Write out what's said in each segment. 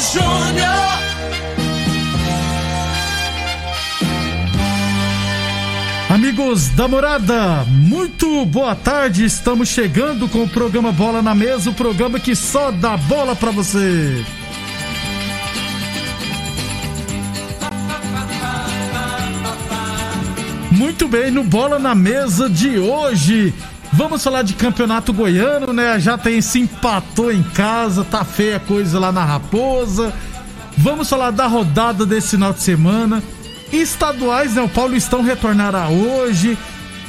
Júnior. Amigos da morada, muito boa tarde. Estamos chegando com o programa Bola na Mesa o programa que só dá bola pra você. Muito bem, no Bola na Mesa de hoje. Vamos falar de campeonato goiano, né? Já tem se empatou em casa, tá feia a coisa lá na Raposa. Vamos falar da rodada desse final de semana. Estaduais, né? O Paulistão retornará hoje.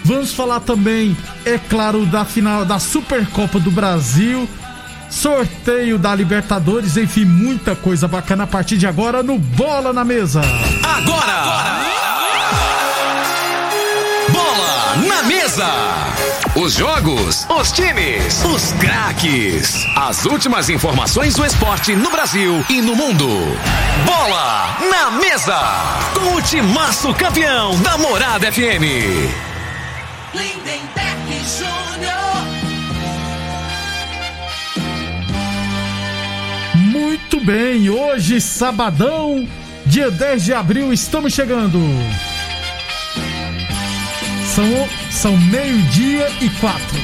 Vamos falar também, é claro, da final da Supercopa do Brasil. Sorteio da Libertadores, enfim, muita coisa bacana a partir de agora no Bola na Mesa. Agora! Bola na mesa! Os jogos, os times, os craques. As últimas informações do esporte no Brasil e no mundo. Bola na mesa! Com o timaço campeão da Morada FM. Lindenberg Júnior. Muito bem, hoje, sabadão, dia 10 de abril, estamos chegando. São, são meio-dia e quatro.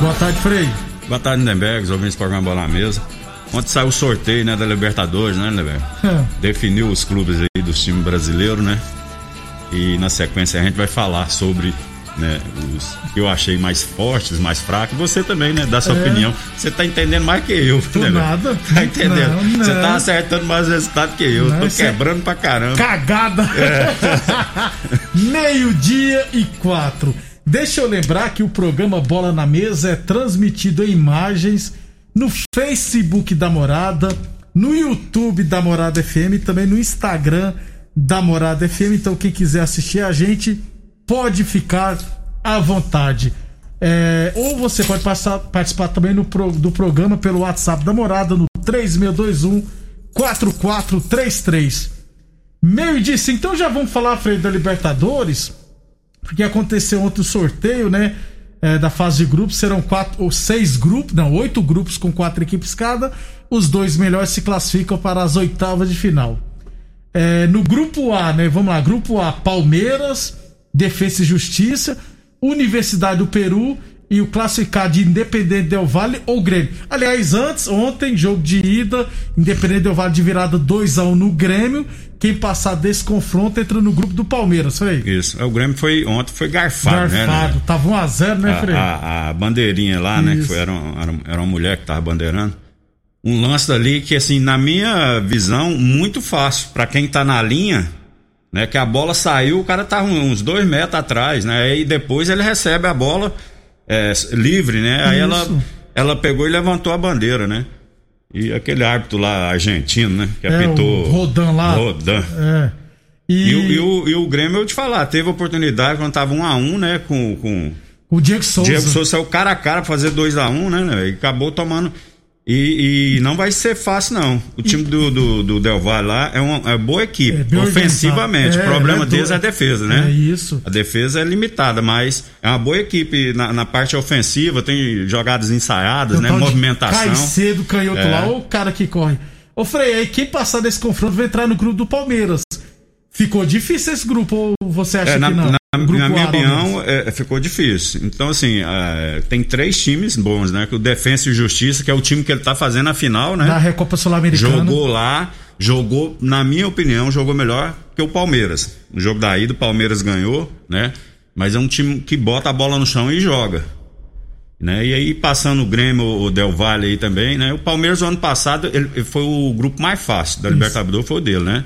Boa tarde, Frei. Boa tarde, Lindenberg, ouvintes do programa Bola na Mesa. Ontem saiu o sorteio né, da Libertadores, né, Lindenberg? Definiu os clubes aí dos times brasileiros, né? E na sequência a gente vai falar sobre né, os que eu achei mais fortes, mais fracos. Você também, né? Dá sua É. opinião. Você tá entendendo mais que eu, né, nada. Tá entendendo? Não, Você tá acertando mais resultado que eu. Não, Tô você- quebrando pra caramba. Cagada! Meio-dia e quatro. Deixa eu lembrar que o programa Bola na Mesa é transmitido em imagens no Facebook da Morada, no YouTube da Morada FM e também no Instagram da Morada FM. Então, quem quiser assistir a gente, pode ficar à vontade. É, ou você pode passar- participar também do programa pelo WhatsApp da Morada no 3621 4433. Meio disso, então já vamos falar, Freire, da Libertadores, porque aconteceu ontem o sorteio, né? é, da fase de grupos, serão quatro ou seis grupos, não, oito grupos com quatro equipes cada. Os dois melhores se classificam para as oitavas de final. É, no grupo A, né? Vamos lá, grupo A, Palmeiras, Defesa e Justiça, Universidade do Peru e o classificado de Independente Del Vale ou Grêmio. Aliás, antes, ontem, jogo de ida, Independente Del Vale de virada 2x1 no Grêmio. Quem passar desse confronto entra no grupo do Palmeiras, foi? Isso. O Grêmio foi ontem foi garfado, né? Garfado. né? Tava 1x0, né, a, Frei? a, a bandeirinha lá, né? Que Isso. foi, era, um- era, um- era uma mulher que tava bandeirando. Um lance dali que, assim, na minha visão, muito fácil. Pra quem tá na linha, né? Que a bola saiu, o cara tava uns dois metros atrás, né? E depois ele recebe a bola é, livre, né? Aí ela, Isso. ela pegou e levantou a bandeira, né? E aquele árbitro lá argentino, né? Que É, apitou. Rodan lá. Rodan. É. E, E, o, e, o, e o Grêmio, eu te falar, teve oportunidade quando tava um a um, né? Com, com, o Diego Souza. Diego Souza saiu cara a cara pra fazer 2x1, um, né, né? E acabou tomando. E, e não vai ser fácil, não. O time do, do, do Del Valle lá é uma, é boa equipe, É ofensivamente. organizado. o problema É, deles é a defesa, né? É isso. A defesa é limitada, mas é uma boa equipe na, na parte ofensiva, tem jogadas ensaiadas, né? Movimentação. Caicedo, canhoto É. lá, o cara que corre. Ô Frei, aí quem passar desse confronto vai entrar no grupo do Palmeiras. Ficou difícil esse grupo, ou você acha É, na, que não? na- grupo na minha opinião, é, ficou difícil. Então, assim, é, tem três times bons, né? Que o Defensa e Justiça, que é o time que ele tá fazendo a final, né? Da Recopa Sul-Americana. Jogou lá, jogou, na minha opinião, jogou melhor que o Palmeiras. No jogo da ida, o Palmeiras ganhou, né? Mas é um time que bota a bola no chão e joga. Né? E aí, passando o Grêmio, o Del Valle aí também, né? O Palmeiras, no ano passado, ele, ele foi o grupo mais fácil da Libertadores, foi o dele, né?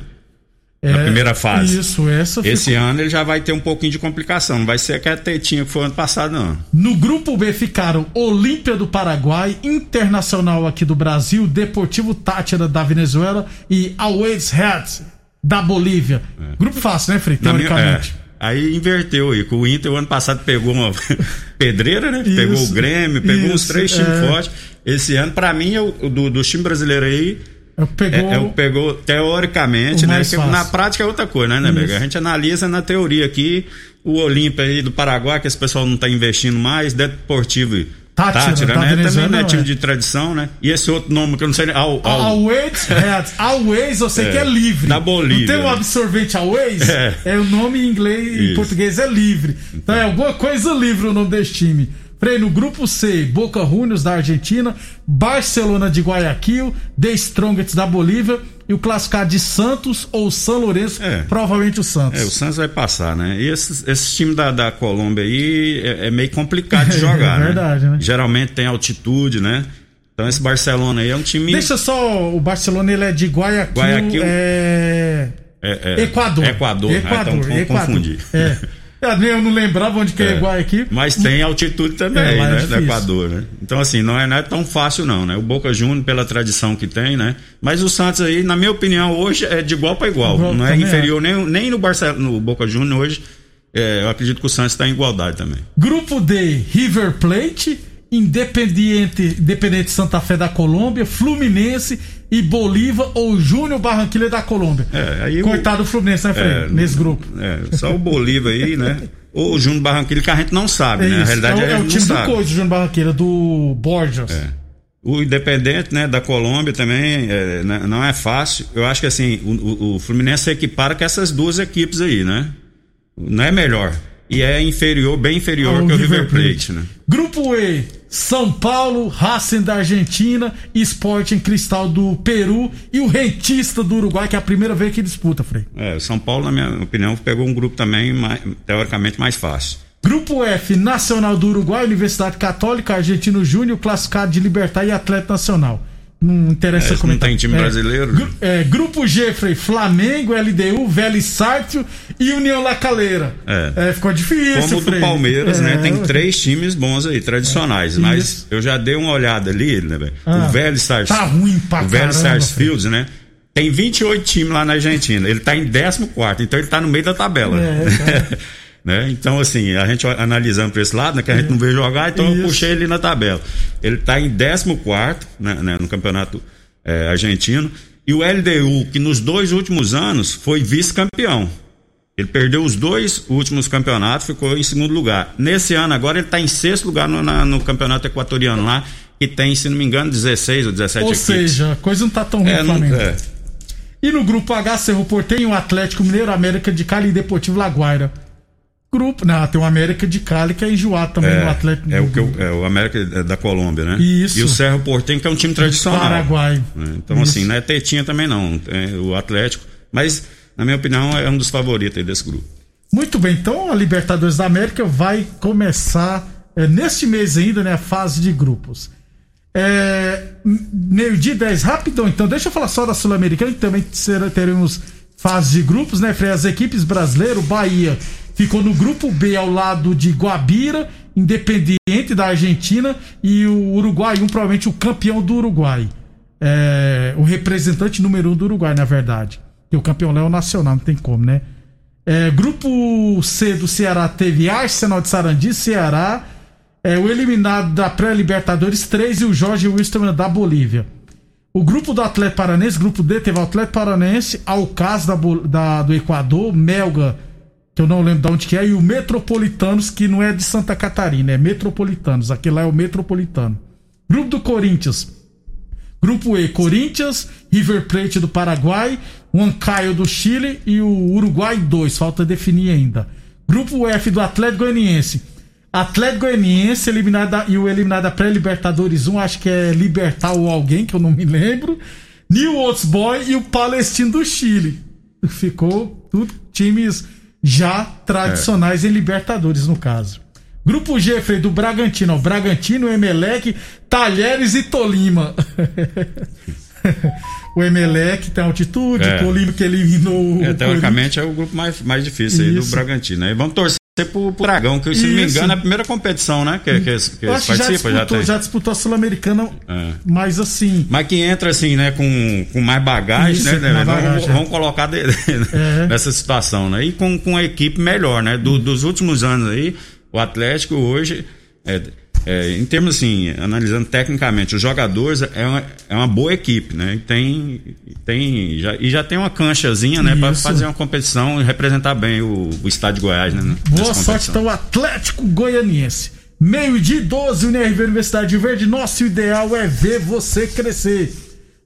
É, na primeira fase. Isso, essa Esse ficou- ano ele já vai ter um pouquinho de complicação. Não vai ser aquela tetinha que foi ano passado, não. No grupo B ficaram Olímpia do Paraguai, Internacional aqui do Brasil, Deportivo Tátira da Venezuela e Always Heads da Bolívia. Grupo fácil, né, Frei? Na minha- Teoricamente. é. Aí inverteu aí, o Inter o ano passado pegou uma pedreira, né? pegou Isso, o Grêmio, pegou uns isso, três times é. fortes. Esse ano, pra mim, é o, o do, do time brasileiro aí, É, Pegou. é, é pegou teoricamente, né? na prática é outra coisa, né, né, Bega? Isso. A gente analisa na teoria aqui o Olímpia aí do Paraguai, que esse pessoal não tá investindo mais, Deportivo Tátira, Tátira, da né? Também Venezuela, não é time é. de tradição, né? E esse outro nome que eu não sei nem. Al, al, Always. Always, eu sei É, que é livre. da Bolívia, Não tem um né? absorvente Always? É. É. o nome em inglês e em Isso. português é livre. Então é alguma coisa livre o nome desse time. Frei, no grupo C, Boca Juniors da Argentina, Barcelona de Guayaquil, The Strongest da Bolívia e o classificado de Santos ou São Lourenço, É. provavelmente o Santos. É, o Santos vai passar, né? E esses, esses times da, da Colômbia aí é, é meio complicado de jogar, É verdade, né? Geralmente tem altitude, né? Então esse Barcelona aí é um time. Deixa só, o Barcelona ele é de Guayaquil, Guayaquil. é... É, é, Equador. Equador, ah, Equador, então vamos Equador. confundir. É. Eu, nem- eu não lembrava onde que é, É. Guayaquil. Mas tem altitude também, É, é né? Do difícil. Equador, né? Então, assim, não é, não é tão fácil, não, né? O Boca Juniors, pela tradição que tem, né? Mas o Santos aí, na minha opinião, hoje é de igual para igual. Igual, não é inferior nem, nem no, Barcelona, no Boca Juniors hoje. é, eu acredito que o Santos está em igualdade também. Grupo D, River Plate, Independiente, Independente Santa Fé da Colômbia, Fluminense e Bolívar ou Júnior Barranquilla da Colômbia. É, aí o- Coitado do Fluminense, né, Frei? É, Nesse grupo. É, só o Bolívar aí, né? Ou o Júnior Barranquilla, que a gente não sabe, né? A isso. realidade é, é, é a o time do coisa, Júnior Barranquilla, do Borges. O Independente, né, da Colômbia também é, né, não é fácil. Eu acho que assim, o, o- Fluminense se equipara com essas duas equipes aí, né? Não é melhor. E é inferior, bem inferior Ao que o River Plate, né? Grupo E, São Paulo, Racing da Argentina, Sporting Cristal do Peru e o Rentista do Uruguai, que é a primeira vez que disputa, Frei. É, São Paulo, na minha opinião, pegou um grupo também mais- teoricamente mais fácil. Grupo F, Nacional do Uruguai, Universidade Católica, Argentino Júnior, classificado de Libertar e Atleta Nacional. Não interessa É, como não tem time brasileiro, Gru- né? é, grupo G, Frei, Flamengo, LDU, Vélez Sártio e União La Calera. É. ficou difícil, Como o do Frei. Palmeiras, né? É, Tem três times bons aí, tradicionais. Mas Isso. eu já dei uma olhada ali, né, velho? Ah, o Velho Stars. tá ruim pra O Velho caramba, Sarsfields, né? Tem 28 times lá na Argentina. Ele tá em 14, então ele tá no meio da tabela. É, né? Então, assim, a gente analisando pra esse lado, né? Que a gente não vê jogar, então Isso. eu puxei ele na tabela. Ele tá em 14 né, né, no campeonato é, argentino. E o LDU, que nos dois últimos anos foi vice-campeão. Ele perdeu os dois últimos campeonatos, ficou em segundo lugar. Nesse ano, agora, ele está em sexto lugar no, na- no campeonato equatoriano lá, que tem, se não me engano, 16 ou 17 Ou equipes. seja, a coisa não tá tão ruim é, não, é. E no grupo H, Cerro Portenho, Atlético Mineiro, América de Cali e Deportivo Laguaira. Grupo, não, tem o América de Cali que é enjoado também no Atlético. É o, que eu- é o América é da Colômbia, né? Isso. E o Cerro Portenho, que é um time tradicional. Paraguai. né? Então, Isso. assim, não é tetinha também não. É o Atlético. Mas, na minha opinião, é um dos favoritos aí desse grupo. Muito bem, então a Libertadores da América vai começar é, neste mês ainda, né? A fase de grupos. É, meio-dia 10, rapidão, então, deixa eu falar só da Sul-Americana, que também será- teremos fase de grupos, né, Frei? As equipes brasileiras, Bahia ficou no grupo B ao lado de Guabira, Independiente da Argentina e o Uruguai, um provavelmente o campeão do Uruguai. É, o representante número um do Uruguai, na verdade. E o campeão lá é o Nacional, não tem como, né? É, grupo C do Ceará teve Arsenal de Sarandi, Ceará, é, o eliminado da pré-Libertadores 3 e o Jorge Wilstermann da Bolívia. O grupo do Atlético Paranense, grupo D, teve o Atlético Paranense, Alcaz da, da- do Equador, Melga, que eu não lembro de onde que é, e o Metropolitanos, que não é de Santa Catarina, é Metropolitanos, aquele lá é o Metropolitano. Grupo do Corinthians, Grupo E, Corinthians, River Plate do Paraguai, Huancayo do Chile e o Uruguai 2, falta definir ainda. Grupo F do Atlético Goianiense. Atlético Goianiense eliminado da- e o eliminado da pré-Libertadores 1, acho que é Libertar ou alguém, que eu não me lembro. New Old Boy e o Palestino do Chile. Ficou tudo times já tradicionais em Libertadores, no caso. Grupo G, Frei, do Bragantino. ó, Bragantino, Emelec, Talheres e Tolima. o Emelec tem altitude, É. o Colírio que eliminou É, teoricamente é o grupo mais, mais difícil aí do Isso. Bragantino. Né? E vamos torcer pro, pro Dragão, que se não me engano é a primeira competição, né? Que, que, que que já participam, já, disputou, tem. já disputou a Sul-Americana, É. mas assim. Mas que entra assim, né, com, com mais bagagem, Isso, né? mais né, bagagem, vamos, é. vamos colocar de- É. nessa situação, né? E com, com a equipe melhor, né? Do- dos últimos anos aí, o Atlético hoje, é, é, em termos assim, analisando tecnicamente, os jogadores é uma, é uma boa equipe, né? E tem, tem já, e já tem uma canchazinha, né? Para fazer uma competição e representar bem o, o estado de Goiás, né? Boa nessa sorte, então, Atlético Goianiense. Meio-dia e 12, UNRV Universidade de Verde. Nosso ideal é ver você crescer.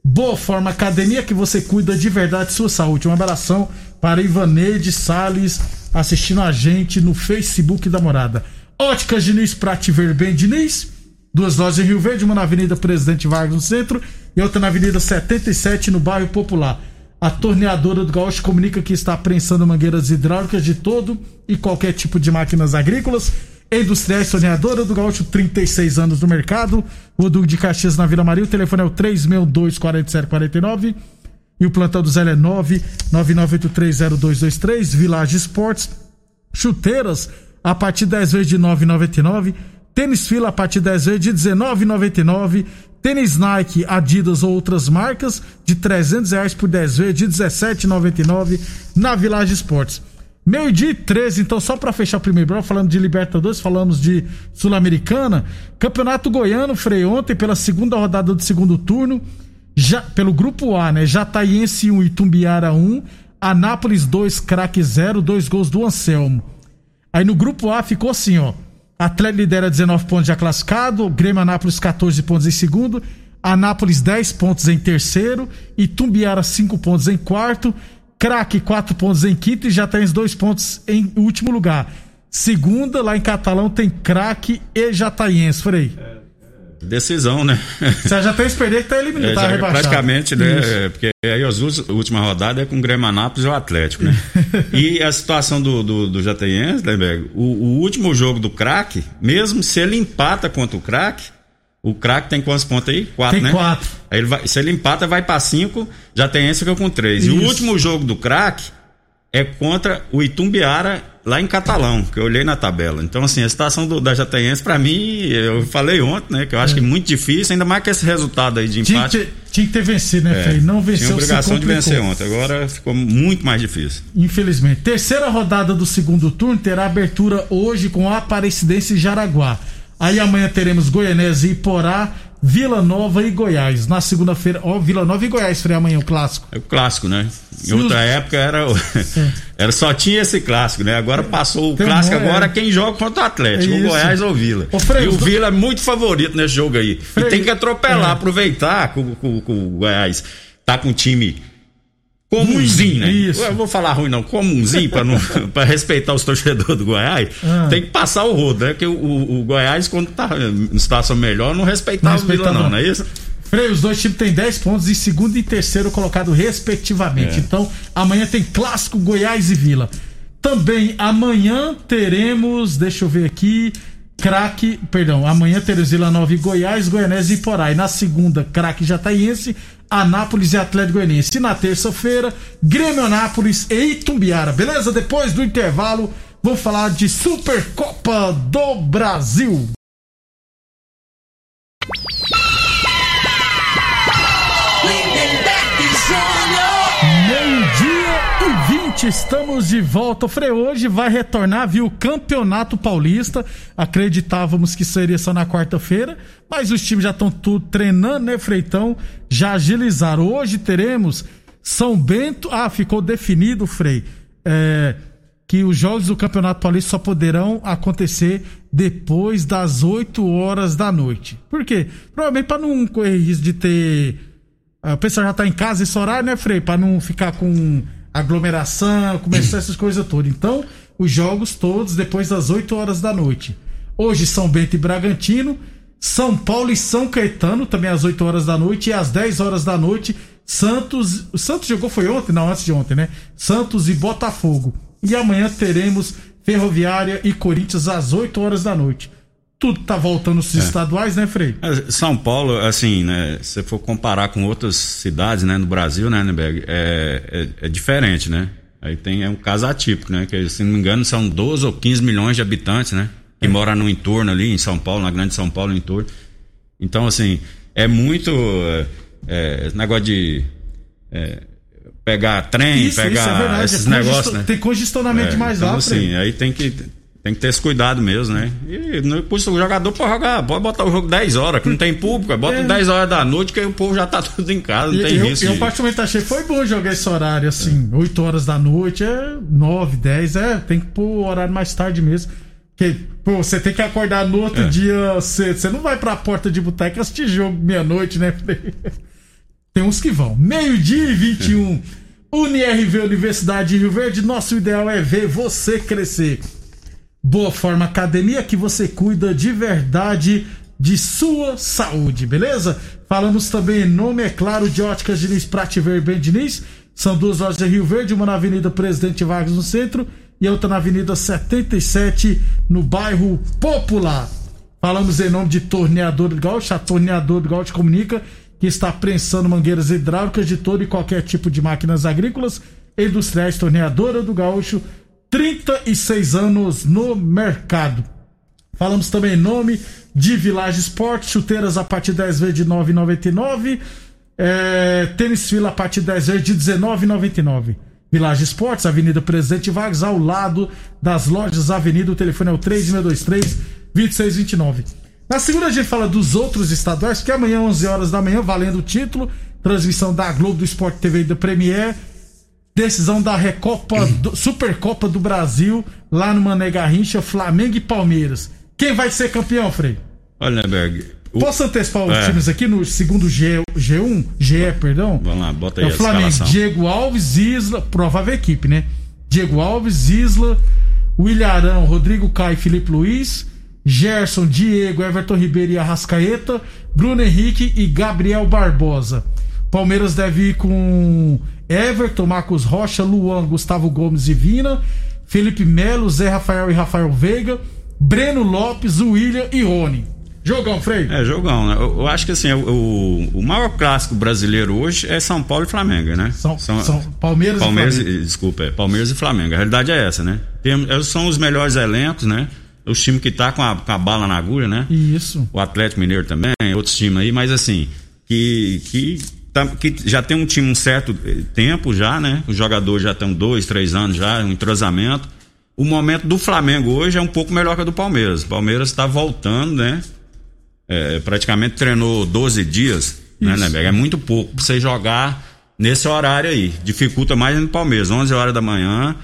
Boa Forma Academia, que você cuida de verdade de sua saúde. Um abração para Ivaneide Salles, assistindo a gente no Facebook da Morada. Óticas Diniz, pra te ver Diniz. Duas lojas em Rio Verde, uma na Avenida Presidente Vargas no centro e outra na Avenida 77 no bairro Popular. A torneadora do Gaúcho comunica que está prensando mangueiras hidráulicas de todo e qualquer tipo de máquinas agrícolas. Industriais Torneadora do Gaúcho, 36 anos no mercado. Duque de Caxias na Vila Maria. O telefone é o 362-4749. E o plantão do Zé é 999830223. Village Esportes. Chuteiras a partir de 10 vezes de 9,99. Tênis fila a partir de 10 vezes de 19,99. Tênis Nike, Adidas ou outras marcas de 300 reais por 10 vezes de 17,99 na Village Esportes. Meio dia e 13, então só pra fechar o primeiro bloco, falando de Libertadores, falamos de Sul-Americana. Campeonato Goiano, Frei, ontem pela segunda rodada do segundo turno, já, pelo grupo A, né? Jataiense 1, Itumbiara 1, Anápolis 2, Craque 0, dois gols do Anselmo. Aí no grupo A ficou assim, ó. Atlético lidera 19 pontos já classificado, Grêmio Anápolis 14 pontos em segundo, Anápolis 10 pontos em terceiro, Itumbiara 5 pontos em quarto, Craque 4 pontos em quinto e já tem os dois pontos em último lugar. Segunda, lá em Catalão, tem Craque e Jataiense. Frei. Decisão, né? Se a Jataiense perder, que tá eliminado, É, tá já rebaixado. praticamente, né? Isso. é, Porque aí as últimas- a última rodada é com o Grêmio Anápolis e o Atlético, né? e a situação do, do, do Jataiense, Lemberg, o, o último jogo do craque, mesmo se ele empata contra o craque, o craque tem quantos pontos aí? Quatro, Tem né? quatro. Aí ele vai, se ele empata, vai pra cinco, Jataiense fica com três. E o Isso. último jogo do craque é contra o Itumbiara lá em Catalão, que eu olhei na tabela. Então, assim, a situação do, da Jataiense, pra mim, eu falei ontem, né? Que eu acho que é muito difícil, ainda mais que esse resultado aí de Tinha que, empate. ter, tinha que ter vencido, né, Frei? Não venceu, Tinha obrigação de vencer ontem. Agora ficou muito mais difícil. Infelizmente. Terceira rodada do segundo turno terá abertura hoje com Aparecidense e Jaraguá. Aí amanhã teremos Goianese e Iporá, Vila Nova e Goiás. Na segunda-feira, ó, Vila Nova e Goiás, Frei, amanhã o clássico. É o clássico, né? Em Se outra época era, era só tinha esse clássico, né? Agora passou o Tem clássico agora é. quem joga contra o Atlético, É o. Goiás ou o Vila. Ô, Frei, e o Vila é muito favorito nesse jogo aí. E tem que atropelar, é. aproveitar que o Goiás tá com um time comunzinho, né? Isso. Eu vou falar ruim não, comunzinho para respeitar os torcedores do Goiás. Ah. Tem que passar o rodo, né? Que o, o- o Goiás quando tá em situação melhor não respeitava Não o Vila não, não. é isso? Frei, os dois times têm 10 pontos em segundo e terceiro colocado respectivamente. É. Então, amanhã tem clássico Goiás e Vila. Também amanhã teremos, deixa eu ver aqui, craque, perdão, amanhã teremos Vila Nova e Goiás, Goianese e Porá. E na segunda, craque Jataiense, Anápolis e Atlético Goianiense. E na terça-feira, Grêmio Anápolis e Itumbiara. Beleza? Depois do intervalo, vou falar de Supercopa do Brasil. E 20, estamos de volta. O Frei hoje vai retornar, viu? O Campeonato Paulista. Acreditávamos que seria só na quarta-feira, mas os times já estão tudo treinando, né, Freitão? Já agilizaram. Hoje teremos São Bento. Ah, ficou definido, Frei. É, que os jogos do Campeonato Paulista só poderão acontecer depois das 8 horas da noite. Por quê? Provavelmente para não correr risco de ter ah, O pessoal já tá em casa esse horário, né, Frei? Pra não ficar com aglomeração, começar essas coisas todas. Então, os jogos todos depois das 8 horas da noite. Hoje, São Bento e Bragantino. São Paulo e São Caetano, também às 8 horas da noite. E às 10 horas da noite, Santos. O Santos jogou foi ontem? Não, antes de ontem, né? Santos e Botafogo. E amanhã teremos Ferroviária e Corinthians às 8 horas da noite. Tudo tá voltando os estaduais, né, Frei? É, São Paulo, assim, né? Se você for comparar com outras cidades, né, no Brasil, né, Neberg, é, é, é diferente, né? Aí tem é um caso atípico, né? Que, se não me engano, são 12 ou 15 milhões de habitantes, né? Que é. moram no entorno ali, em São Paulo, na grande São Paulo, no entorno. Então, assim, é muito. É, é esse negócio de. É, pegar trem, isso, pegar isso é esses negócios, né? Tem congestionamento é, mais então, lá, assim, aí tem que tem que ter esse cuidado mesmo, né? E não o jogador pode jogar, pode botar o jogo 10 horas, que não tem público, bota é. 10 horas da noite, que o povo já tá tudo em casa, não tem eu, risco. Eu, de... particularmente achei foi bom jogar esse horário, assim, é. 8 horas da noite, é 9, 10, é, tem que pôr o horário mais tarde mesmo. Porque, pô, você tem que acordar no outro é. dia cedo. Você não vai pra porta de boteca assistir jogo meia-noite, né? Tem uns que vão. Meio-dia e 21. É. UniRV Universidade de Rio Verde, nosso ideal é ver você crescer. Boa Forma Academia, que você cuida de verdade de sua saúde, beleza? Falamos também em nome, é claro, de Óticas Diniz, Prate Verben Diniz. São duas lojas de Rio Verde, uma na Avenida Presidente Vargas no centro e outra na Avenida 77 no bairro Popular. Falamos em nome de Torneador do Gaúcho, a Torneador do Gaúcho comunica que está prensando mangueiras hidráulicas de todo e qualquer tipo de máquinas agrícolas e industriais. Torneadora do Gaúcho 36 anos no mercado. Falamos também em nome de Village Sport, chuteiras a partir de 10 vezes de 9,99. É, tênis fila a partir de 10 vezes de 19,99. Village Esportes, Avenida Presidente Vargas, ao lado das lojas Avenida. O telefone é o 3623-2629. Na segunda, a gente fala dos outros estaduais, que amanhã, 11 horas da manhã, valendo o título. Transmissão da Globo, do Esporte TV e da Premier decisão da Recopa, do, Supercopa do Brasil, lá no Mané Garrincha, Flamengo e Palmeiras. Quem vai ser campeão, Frei? Olha, Berg. O... Posso antecipar os é. times aqui no segundo G, G1? GE, perdão? Vamos lá, bota aí é o Flamengo, escalação. Diego Alves, Isla, provável equipe, né? Diego Alves, Isla, William Arão, Rodrigo Caio, Felipe Luiz, Gerson, Diego, Everton Ribeiro e Arrascaeta, Bruno Henrique e Gabriel Barbosa. Palmeiras deve ir com Everton, Marcos Rocha, Luan, Gustavo Gomes e Vina, Felipe Melo, Zé Rafael e Rafael Veiga, Breno Lopes, William e Rony. Jogão, Frei? É, jogão, né? Eu, eu acho que assim, o, o maior clássico brasileiro hoje é São Paulo e Flamengo, né? São, são, são Palmeiras, Palmeiras e Flamengo. Desculpa, é Palmeiras e Flamengo. A realidade é essa, né? Tem, são os melhores elencos, né? Os times que tá com a, com a bala na agulha, né? Isso. O Atlético Mineiro também, outros times aí, mas assim, que, que tá, que já tem um time um certo eh, tempo já, né? Os jogadores já estão dois, três anos já, um entrosamento. O momento do Flamengo hoje é um pouco melhor que o do Palmeiras. O Palmeiras está voltando, né? É, praticamente treinou 12 dias, né, né, É muito pouco pra você jogar nesse horário aí. Dificulta mais no Palmeiras, 11 horas da manhã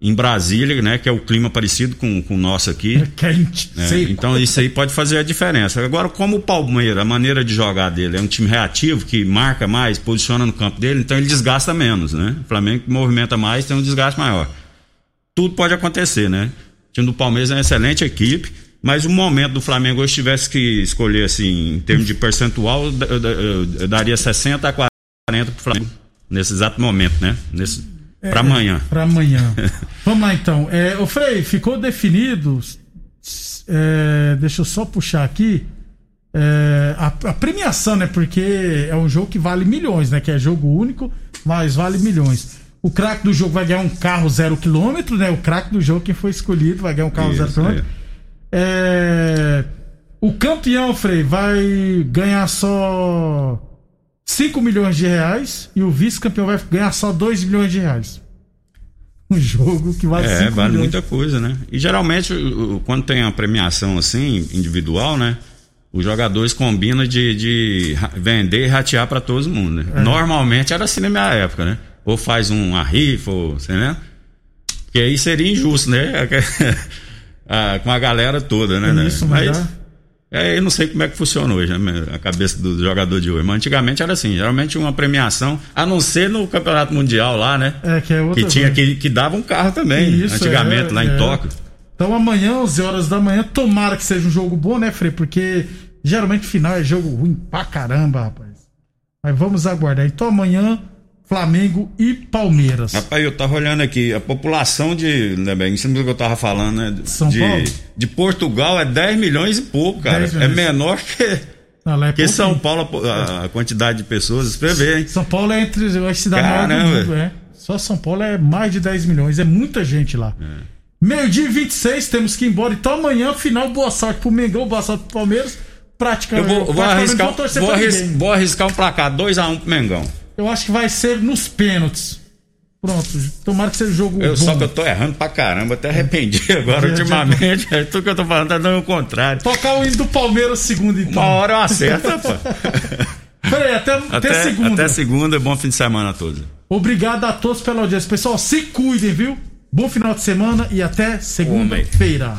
em Brasília, né? Que é o clima parecido com, com o nosso aqui. É quente, né? Então isso aí pode fazer a diferença. Agora, como o Palmeiras, a maneira de jogar dele é um time reativo, que marca mais, posiciona no campo dele, então ele desgasta menos, né? O Flamengo que movimenta mais tem um desgaste maior. Tudo pode acontecer, né? O time do Palmeiras é uma excelente equipe, mas o momento do Flamengo hoje tivesse que escolher, assim, em termos de percentual, eu, eu, eu daria 60 a 40 pro Flamengo nesse exato momento, né? Nesse é, para amanhã. Para amanhã. Vamos lá então. É, o Frei, ficou definido. É, deixa eu só puxar aqui. É, a, a, premiação, né? Porque é um jogo que vale milhões, né? Que é jogo único, mas vale milhões. O craque do jogo vai ganhar um carro zero quilômetro, né? O craque do jogo, quem foi escolhido, vai ganhar um carro Isso, zero quilômetro. É. é. O campeão, Frei, vai ganhar só 5 milhões de reais e o vice-campeão vai ganhar só 2 milhões de reais. Um jogo que vale É, vale milhões. muita coisa, né? E geralmente, quando tem uma premiação assim, individual, né? Os jogadores combinam de, de vender e ratear para todo mundo, né? É. Normalmente era assim na minha época, né? Ou faz uma rifa, ou, você né? Que aí seria injusto, né? Ah, com a galera toda, né? Isso, mas, mas é, eu não sei como é que funciona hoje, né, a cabeça do jogador de hoje. Mas antigamente era assim, geralmente uma premiação, a não ser no Campeonato Mundial lá, né? É, que é outra Que tinha que, que dava um carro também, Isso, antigamente, é, lá é. em Tóquio. Então amanhã, 11 horas da manhã, tomara que seja um jogo bom, né, Frei? Porque geralmente final é jogo ruim pra caramba, rapaz. Mas vamos aguardar. Então amanhã, Flamengo e Palmeiras. Rapaz, eu tava olhando aqui, a população de. Né, bem, isso do que eu tava falando, né? São de, Paulo? De Portugal é 10 milhões e pouco, cara. 10 É menor que. Não, é que. São Paulo, a, a quantidade de pessoas, você vê, hein? São Paulo é entre as cidades maiores do mundo, é. Só São Paulo é mais de 10 milhões, é muita gente lá. Meio-dia e 26, temos que ir embora. Então amanhã, final, boa sorte pro Mengão, boa sorte pro Palmeiras. Praticamente, Eu vou, vou arriscar, vou torcer vou, arriscar um placar 2x1 pro Mengão. Eu acho que vai ser nos pênaltis. Pronto, tomara que seja jogo Eu, bom. só que eu tô errando pra caramba, até arrependi agora já- ultimamente. É tudo que eu tô falando tá dando o contrário. Tocar o hino do Palmeiras segundo, então. Uma hora eu acerto, pô. Peraí, até, até, Até, segunda. até segunda, bom fim de semana a todos. Obrigado a todos pela audiência. Pessoal, se cuidem, viu? Bom final de semana e até segunda-feira.